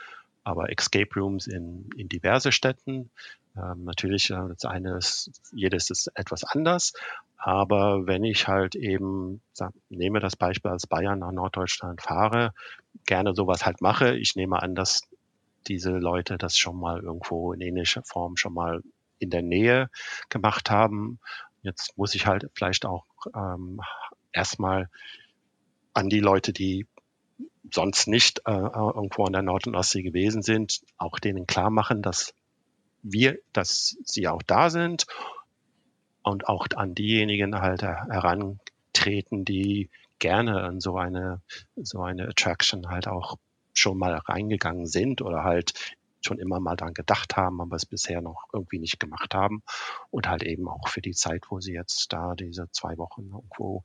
aber Escape Rooms in, in diverse Städten. Ähm, natürlich, äh, das eine ist, jedes ist etwas anders, aber wenn ich halt eben, sag, nehme das Beispiel als Bayern nach Norddeutschland fahre, gerne sowas halt mache, ich nehme an, dass diese Leute das schon mal irgendwo in ähnlicher Form schon mal in der Nähe gemacht haben. Jetzt muss ich halt vielleicht auch ähm, erstmal an die Leute, die sonst nicht äh, irgendwo an der Nord- und Ostsee gewesen sind, auch denen klar machen, dass wir, dass sie auch da sind und auch an diejenigen halt herantreten, die gerne an so eine, so eine Attraction halt auch schon mal reingegangen sind oder halt schon immer mal dran gedacht haben, aber es bisher noch irgendwie nicht gemacht haben. Und halt eben auch für die Zeit, wo sie jetzt da diese zwei Wochen irgendwo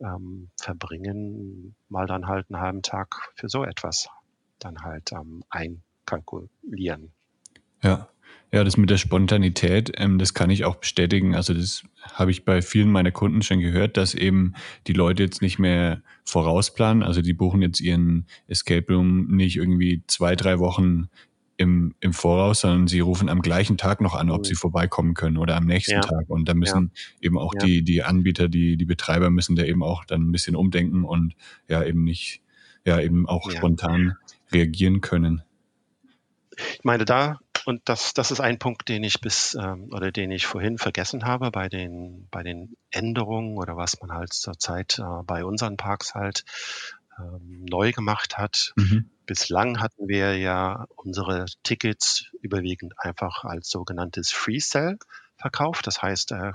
ähm, verbringen, mal dann halt einen halben Tag für so etwas dann halt ähm, einkalkulieren. Ja. Ja, das mit der Spontanität, ähm, das kann ich auch bestätigen. Also das habe ich bei vielen meiner Kunden schon gehört, dass eben die Leute jetzt nicht mehr vorausplanen. Also die buchen jetzt ihren Escape Room nicht irgendwie zwei, drei Wochen im, im Voraus, sondern sie rufen am gleichen Tag noch an, ob sie vorbeikommen können oder am nächsten ja. Tag. Und da müssen ja. eben auch ja. die, die Anbieter, die, die Betreiber müssen da eben auch dann ein bisschen umdenken und ja eben nicht, ja eben auch spontan reagieren können. Ich meine, da und das, das ist ein Punkt, den ich bis ähm, oder den ich vorhin vergessen habe bei den bei den Änderungen oder was man halt zurzeit äh, bei unseren Parks halt ähm, neu gemacht hat. Mhm. Bislang hatten wir ja unsere Tickets überwiegend einfach als sogenanntes Free Sell verkauft. Das heißt, der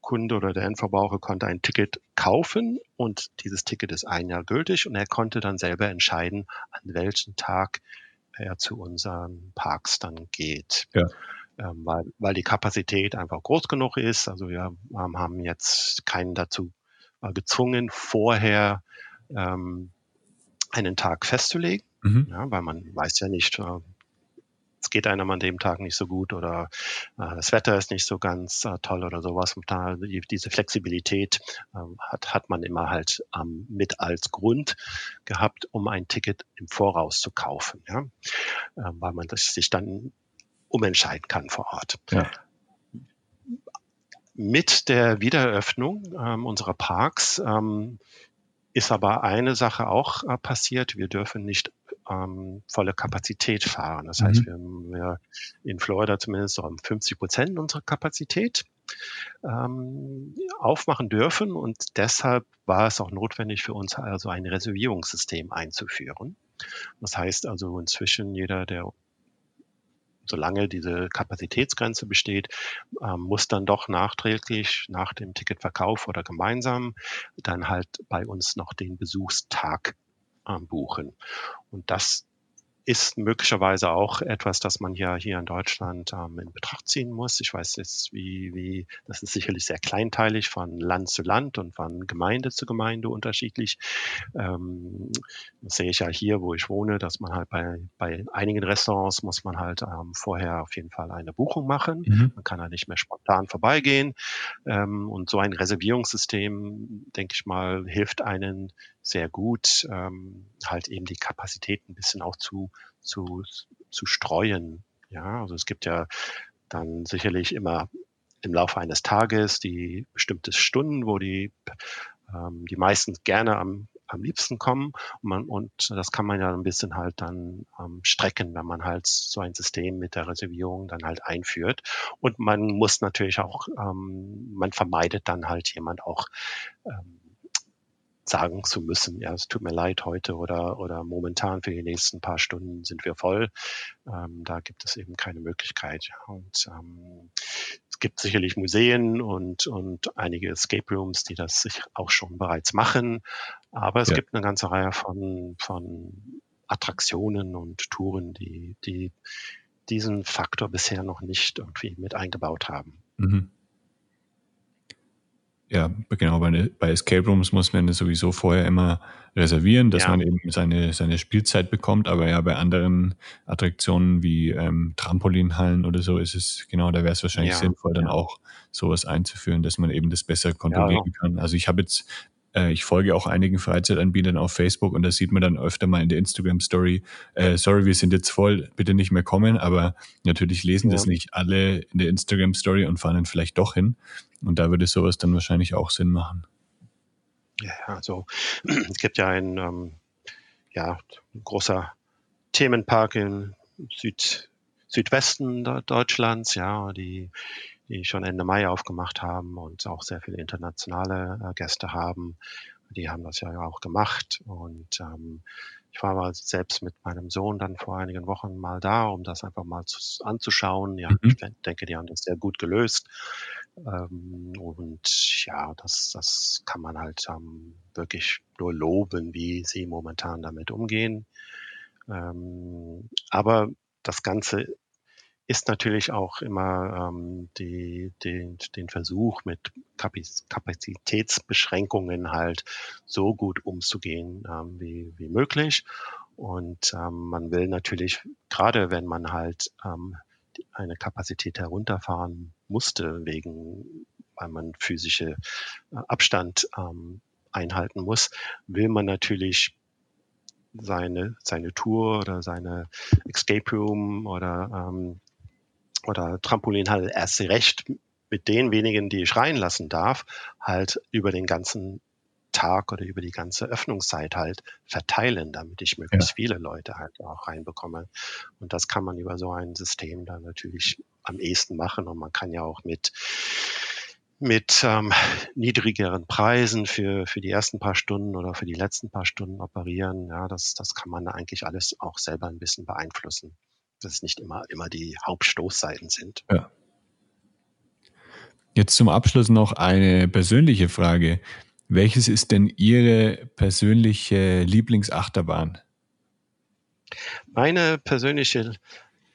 Kunde oder der Endverbraucher konnte ein Ticket kaufen und dieses Ticket ist ein Jahr gültig und er konnte dann selber entscheiden, an welchem Tag er zu unseren Parks dann geht. Ja. Ähm, weil, weil die Kapazität einfach groß genug ist. Also wir ähm, haben jetzt keinen dazu äh, gezwungen, vorher ähm, einen Tag festzulegen, mhm. ja, weil man weiß ja nicht, äh, es geht einem an dem Tag nicht so gut oder äh, das Wetter ist nicht so ganz äh, toll oder sowas. Und da die, diese Flexibilität äh, hat, hat man immer halt ähm, mit als Grund gehabt, um ein Ticket im Voraus zu kaufen, ja? äh, weil man das sich dann umentscheiden kann vor Ort. Ja. Mit der Wiedereröffnung ähm, unserer Parks ähm, ist aber eine Sache auch äh, passiert. Wir dürfen nicht ähm, volle Kapazität fahren. Das mhm. heißt, wir, wir in Florida zumindest so 50 Prozent unserer Kapazität ähm, aufmachen dürfen und deshalb war es auch notwendig für uns also ein Reservierungssystem einzuführen. Das heißt also inzwischen jeder, der solange diese Kapazitätsgrenze besteht, ähm, muss dann doch nachträglich nach dem Ticketverkauf oder gemeinsam dann halt bei uns noch den Besuchstag buchen. Und das ist möglicherweise auch etwas, das man ja hier in Deutschland ähm, in Betracht ziehen muss. Ich weiß jetzt, wie, wie, das ist sicherlich sehr kleinteilig von Land zu Land und von Gemeinde zu Gemeinde unterschiedlich. Ähm, das sehe ich ja hier, wo ich wohne, dass man halt bei, bei einigen Restaurants muss man halt ähm, vorher auf jeden Fall eine Buchung machen. Mhm. Man kann da nicht mehr spontan vorbeigehen. Ähm, und so ein Reservierungssystem, denke ich mal, hilft einen sehr gut, ähm, halt eben die Kapazität ein bisschen auch zu, zu, zu streuen. Ja, also es gibt ja dann sicherlich immer im Laufe eines Tages die bestimmte Stunden, wo die, ähm, die meisten gerne am, am liebsten kommen. Und, man, und das kann man ja ein bisschen halt dann ähm, strecken, wenn man halt so ein System mit der Reservierung dann halt einführt. Und man muss natürlich auch, ähm, man vermeidet dann halt jemand auch ähm, sagen zu müssen, ja, es tut mir leid heute oder, oder momentan für die nächsten paar Stunden sind wir voll. Ähm, da gibt es eben keine Möglichkeit. Und ähm, es gibt sicherlich Museen und, und einige Escape Rooms, die das sich auch schon bereits machen. Aber es ja. gibt eine ganze Reihe von, von Attraktionen und Touren, die, die diesen Faktor bisher noch nicht irgendwie mit eingebaut haben. Mhm. Ja, genau, bei, bei Escape Rooms muss man sowieso vorher immer reservieren, dass ja. man eben seine, seine Spielzeit bekommt, aber ja, bei anderen Attraktionen wie ähm, Trampolinhallen oder so ist es, genau, da wäre es wahrscheinlich ja. sinnvoll, dann auch sowas einzuführen, dass man eben das besser kontrollieren kann. Also ich habe jetzt ich folge auch einigen Freizeitanbietern auf Facebook und da sieht man dann öfter mal in der Instagram Story, äh, sorry, wir sind jetzt voll, bitte nicht mehr kommen, aber natürlich lesen ja. das nicht alle in der Instagram Story und fahren dann vielleicht doch hin. Und da würde sowas dann wahrscheinlich auch Sinn machen. Ja, also es gibt ja ein ähm, ja, großer Themenpark in Süd, Südwesten Deutschlands, ja, die die schon Ende Mai aufgemacht haben und auch sehr viele internationale äh, Gäste haben. Die haben das ja auch gemacht und ähm, ich war mal selbst mit meinem Sohn dann vor einigen Wochen mal da, um das einfach mal zu, anzuschauen. Ja, mhm. ich denke, die haben das sehr gut gelöst. Ähm, und ja, das, das kann man halt ähm, wirklich nur loben, wie sie momentan damit umgehen. Ähm, aber das Ganze ist natürlich auch immer ähm, die, die, den Versuch mit Kapazitätsbeschränkungen halt so gut umzugehen ähm, wie, wie möglich. Und ähm, man will natürlich, gerade wenn man halt ähm, eine Kapazität herunterfahren musste, wegen, weil man physische äh, Abstand ähm, einhalten muss, will man natürlich seine, seine Tour oder seine Escape Room oder ähm, oder Trampolinhalle erst recht mit den wenigen, die ich reinlassen darf, halt über den ganzen Tag oder über die ganze Öffnungszeit halt verteilen, damit ich möglichst ja. viele Leute halt auch reinbekomme. Und das kann man über so ein System dann natürlich am ehesten machen. Und man kann ja auch mit mit ähm, niedrigeren Preisen für, für die ersten paar Stunden oder für die letzten paar Stunden operieren. Ja, das, das kann man eigentlich alles auch selber ein bisschen beeinflussen dass es nicht immer, immer die Hauptstoßseiten sind. Ja. Jetzt zum Abschluss noch eine persönliche Frage. Welches ist denn Ihre persönliche Lieblingsachterbahn? Meine persönliche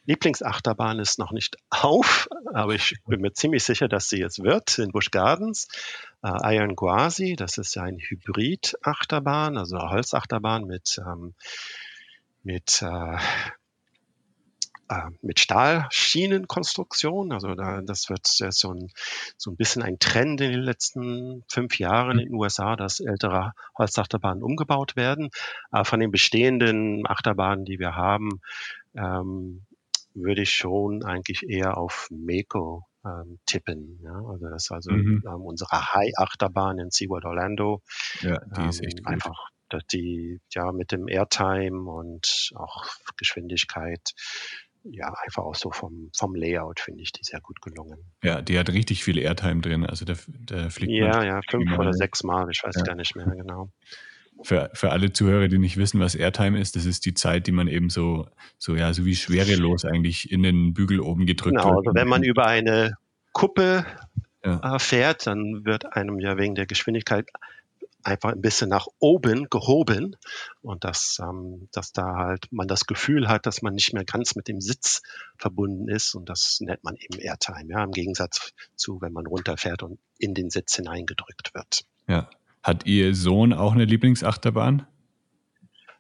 Lieblingsachterbahn ist noch nicht auf, aber ich bin mir ziemlich sicher, dass sie jetzt wird in Busch Gardens. Äh, Iron Guasi, das ist ein Hybrid-Achterbahn, also eine Holzachterbahn mit, ähm, mit äh, äh, mit Stahlschienenkonstruktion. Also da, das wird so ein, so ein bisschen ein Trend in den letzten fünf Jahren in den USA, dass ältere Holzachterbahnen umgebaut werden. Aber von den bestehenden Achterbahnen, die wir haben, ähm, würde ich schon eigentlich eher auf Meko ähm, tippen. Ja? Also das ist also mhm. ähm, unsere High-Achterbahn in SeaWorld Orlando. Ja, die ähm, ist echt gut. einfach die ja mit dem Airtime und auch Geschwindigkeit ja, einfach auch so vom, vom Layout finde ich die sehr gut gelungen. Ja, die hat richtig viel Airtime drin. Also da, da fliegt Ja, ja, fünf oder sechs Mal, ich weiß ja. gar nicht mehr genau. Für, für alle Zuhörer, die nicht wissen, was Airtime ist, das ist die Zeit, die man eben so, so ja, so wie schwerelos eigentlich in den Bügel oben gedrückt genau, wird. Genau, also wenn man über eine Kuppe ja. Äh, fährt, dann wird einem ja wegen der Geschwindigkeit einfach ein bisschen nach oben gehoben und dass, ähm, dass da halt man das Gefühl hat, dass man nicht mehr ganz mit dem Sitz verbunden ist und das nennt man eben Airtime, ja, im Gegensatz zu, wenn man runterfährt und in den Sitz hineingedrückt wird. Ja. Hat Ihr Sohn auch eine Lieblingsachterbahn?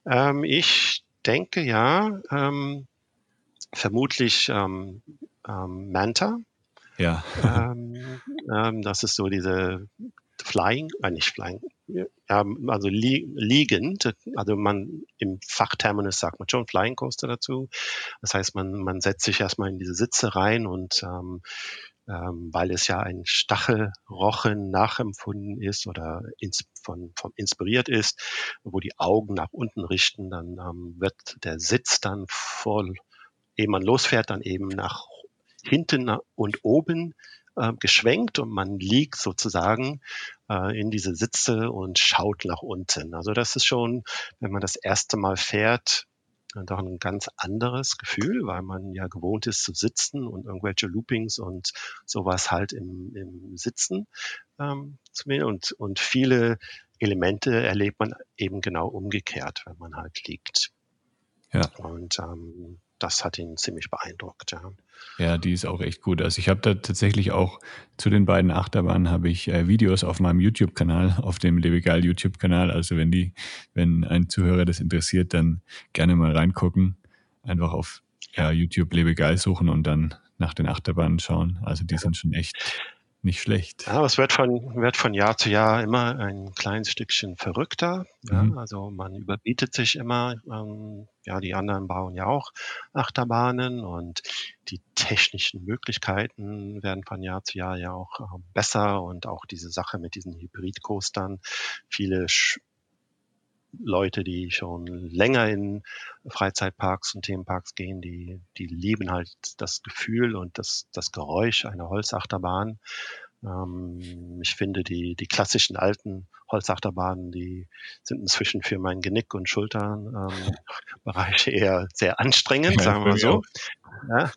Ähm, ich denke ja, ähm, vermutlich ähm, ähm, Manta. Ja. ähm, ähm, das ist so diese Flying, äh, nicht Flying, ja, also li liegend, also man im Fachterminus sagt man schon Flying Coaster dazu. Das heißt, man, man setzt sich erstmal in diese Sitze rein und ähm, ähm, weil es ja ein Stachelrochen nachempfunden ist oder ins, von, von inspiriert ist, wo die Augen nach unten richten, dann ähm, wird der Sitz dann voll, ehe man losfährt, dann eben nach hinten und oben äh, geschwenkt und man liegt sozusagen äh, in diese Sitze und schaut nach unten. Also das ist schon, wenn man das erste Mal fährt, doch ein ganz anderes Gefühl, weil man ja gewohnt ist zu sitzen und irgendwelche Loopings und sowas halt im, im Sitzen ähm. Und, und viele Elemente erlebt man eben genau umgekehrt, wenn man halt liegt. Ja. Und ähm, das hat ihn ziemlich beeindruckt. Ja. ja, die ist auch echt gut. Also ich habe da tatsächlich auch zu den beiden Achterbahnen habe ich äh, Videos auf meinem YouTube-Kanal, auf dem Lebegal YouTube-Kanal. Also wenn die, wenn ein Zuhörer das interessiert, dann gerne mal reingucken. Einfach auf ja, YouTube Lebegal suchen und dann nach den Achterbahnen schauen. Also die sind schon echt nicht schlecht. Ja, aber es wird von, wird von Jahr zu Jahr immer ein kleines Stückchen verrückter. Ja, mhm. Also man überbietet sich immer. Ähm, ja, die anderen bauen ja auch Achterbahnen und die technischen Möglichkeiten werden von Jahr zu Jahr ja auch äh, besser und auch diese Sache mit diesen Hybridcoastern. Viele Leute, die schon länger in Freizeitparks und Themenparks gehen, die, die lieben halt das Gefühl und das, das Geräusch einer Holzachterbahn. Ähm, ich finde, die, die klassischen alten Holzachterbahnen, die sind inzwischen für mein Genick und Schulternbereich ähm, eher sehr anstrengend, sagen wir mal so. Ja,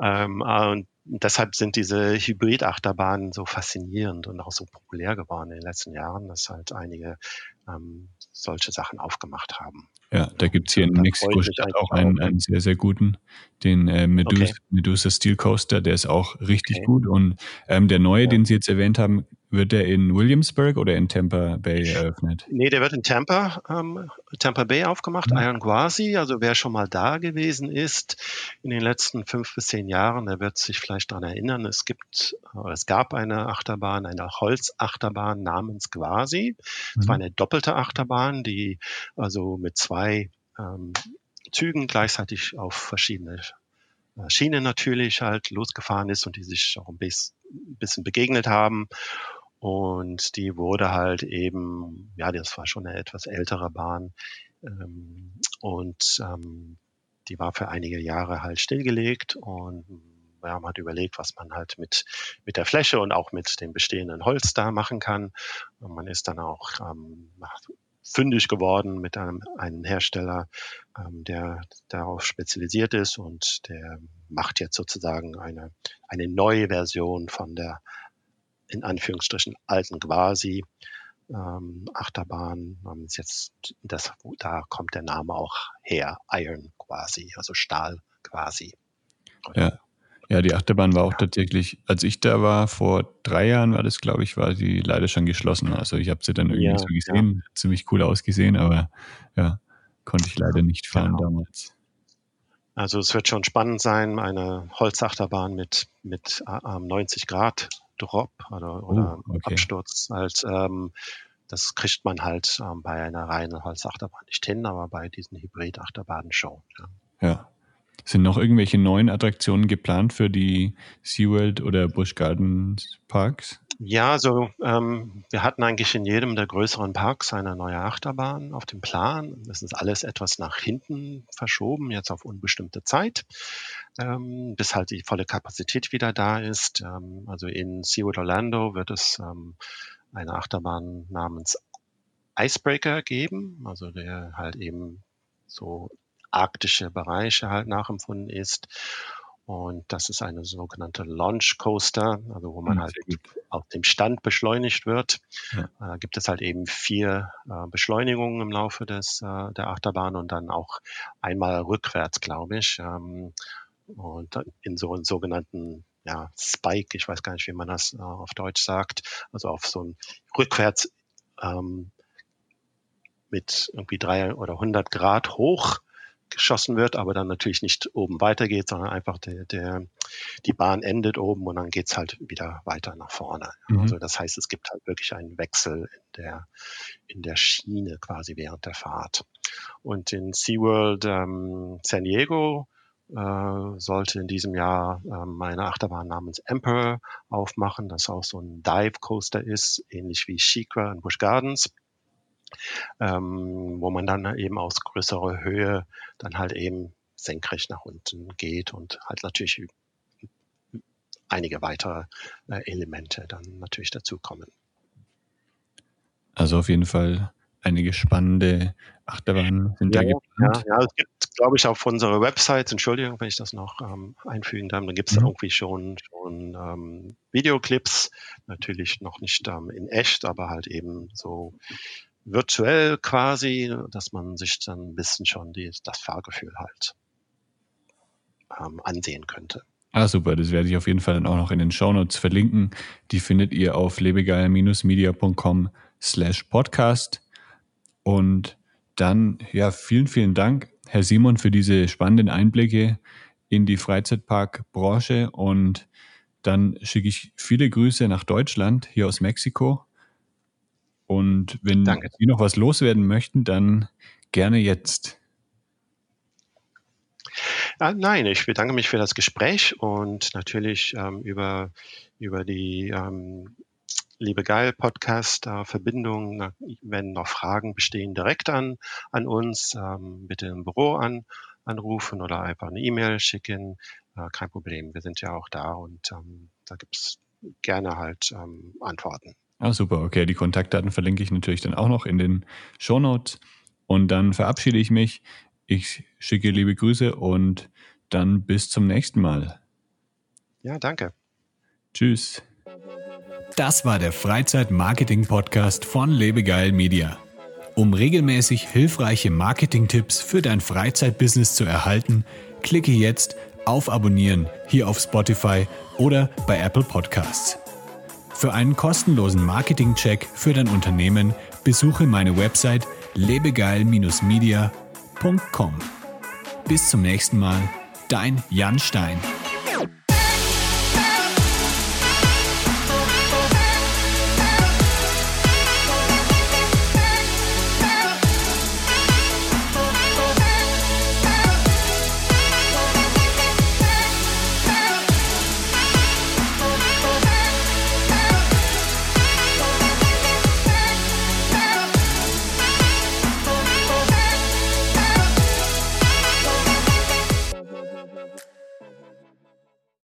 ähm, und deshalb sind diese Hybrid-Achterbahnen so faszinierend und auch so populär geworden in den letzten Jahren, dass halt einige ähm, solche Sachen aufgemacht haben. Ja, da gibt es hier in Mexiko auch einen, einen, sehr, sehr guten, den äh, Medusa, okay. Medusa Steel Coaster, der ist auch richtig okay. gut. Und ähm, der neue, ja. den Sie jetzt erwähnt haben, wird der in Williamsburg oder in Tampa Bay eröffnet? Nee, der wird in Tampa, ähm, Tampa Bay aufgemacht, mhm. Iron Guasi. Also wer schon mal da gewesen ist in den letzten fünf bis zehn Jahren, der wird sich vielleicht daran erinnern, es gibt, äh, es gab eine Achterbahn, eine Holzachterbahn namens Guasi. Es mhm. war eine doppelte Achterbahn, die also mit zwei ähm, Zügen gleichzeitig auf verschiedene äh, Schienen natürlich halt losgefahren ist und die sich auch ein bisschen begegnet haben. Und die wurde halt eben, ja, das war schon eine etwas ältere Bahn. Ähm, und ähm, die war für einige Jahre halt stillgelegt und ja, man hat überlegt, was man halt mit, mit der Fläche und auch mit dem bestehenden Holz da machen kann. Und man ist dann auch ähm, fündig geworden mit einem, einem Hersteller, ähm, der darauf spezialisiert ist und der macht jetzt sozusagen eine, eine neue Version von der in Anführungsstrichen alten Quasi ähm, Achterbahn. Ähm, jetzt das, da kommt der Name auch her, Iron quasi, also Stahl quasi. Ja. Ja, die Achterbahn war auch tatsächlich, als ich da war, vor drei Jahren war das, glaube ich, war sie leider schon geschlossen. Also ich habe sie dann irgendwie ja, so gesehen, ja. ziemlich cool ausgesehen, aber ja, konnte ich leider nicht fahren genau. damals. Also es wird schon spannend sein, eine Holzachterbahn mit, mit äh, 90 Grad Drop oder, oder oh, okay. Absturz halt. Ähm, das kriegt man halt ähm, bei einer reinen Holzachterbahn nicht hin, aber bei diesen Hybrid-Achterbahnen schon. Ja. ja. Sind noch irgendwelche neuen Attraktionen geplant für die SeaWorld oder Busch Gardens Parks? Ja, also ähm, wir hatten eigentlich in jedem der größeren Parks eine neue Achterbahn auf dem Plan. Das ist alles etwas nach hinten verschoben, jetzt auf unbestimmte Zeit, ähm, bis halt die volle Kapazität wieder da ist. Ähm, also in SeaWorld Orlando wird es ähm, eine Achterbahn namens Icebreaker geben, also der halt eben so arktische Bereiche halt nachempfunden ist. Und das ist eine sogenannte Launch Coaster, also wo man halt auf dem Stand beschleunigt wird. Ja. Da gibt es halt eben vier äh, Beschleunigungen im Laufe des, äh, der Achterbahn und dann auch einmal rückwärts, glaube ich. Ähm, und in so einen sogenannten ja, Spike, ich weiß gar nicht, wie man das äh, auf Deutsch sagt, also auf so ein rückwärts ähm, mit irgendwie drei oder 100 Grad hoch geschossen wird, aber dann natürlich nicht oben weitergeht, sondern einfach der, der, die Bahn endet oben und dann geht's halt wieder weiter nach vorne. Mhm. Also das heißt, es gibt halt wirklich einen Wechsel in der, in der Schiene quasi während der Fahrt. Und in SeaWorld ähm, San Diego äh, sollte in diesem Jahr ähm, eine Achterbahn namens Emperor aufmachen, das auch so ein Dive Coaster ist, ähnlich wie Shikra in Busch Gardens ähm, wo man dann eben aus größerer Höhe dann halt eben senkrecht nach unten geht und halt natürlich einige weitere äh, Elemente dann natürlich dazukommen. Also auf jeden Fall einige spannende Achterbahnen sind ja, da geplant. Ja, ja, es gibt, glaube ich, auf unserer Website, Entschuldigung, wenn ich das noch ähm, einfügen darf, da gibt es mhm. irgendwie schon, schon ähm, Videoclips, natürlich noch nicht ähm, in echt, aber halt eben so virtuell quasi, dass man sich dann ein bisschen schon die, das Fahrgefühl halt ähm, ansehen könnte. Ah, super. Das werde ich auf jeden Fall dann auch noch in den Shownotes verlinken. Die findet ihr auf lebegeil-media.com slash podcast. Und dann, ja, vielen, vielen Dank, Herr Simon, für diese spannenden Einblicke in die Freizeitparkbranche. Und dann schicke ich viele Grüße nach Deutschland, hier aus Mexiko. Und wenn Danke. Sie noch was loswerden möchten, dann gerne jetzt. Ah, nein, ich bedanke mich für das Gespräch und natürlich ähm, über, über die ähm, Liebe Geil Podcast äh, Verbindung. Wenn noch Fragen bestehen, direkt an, an uns, ähm, bitte im Büro an, anrufen oder einfach eine E-Mail schicken. Äh, kein Problem, wir sind ja auch da und ähm, da es gerne halt ähm, Antworten. Ah, super, okay. Die Kontaktdaten verlinke ich natürlich dann auch noch in den Show Notes. Und dann verabschiede ich mich. Ich schicke liebe Grüße und dann bis zum nächsten Mal. Ja, danke. Tschüss. Das war der Freizeit-Marketing-Podcast von Lebegeil Media. Um regelmäßig hilfreiche Marketing-Tipps für dein Freizeitbusiness zu erhalten, klicke jetzt auf Abonnieren hier auf Spotify oder bei Apple Podcasts. Für einen kostenlosen Marketing-Check für dein Unternehmen besuche meine Website lebegeil-media.com. Bis zum nächsten Mal, dein Jan Stein.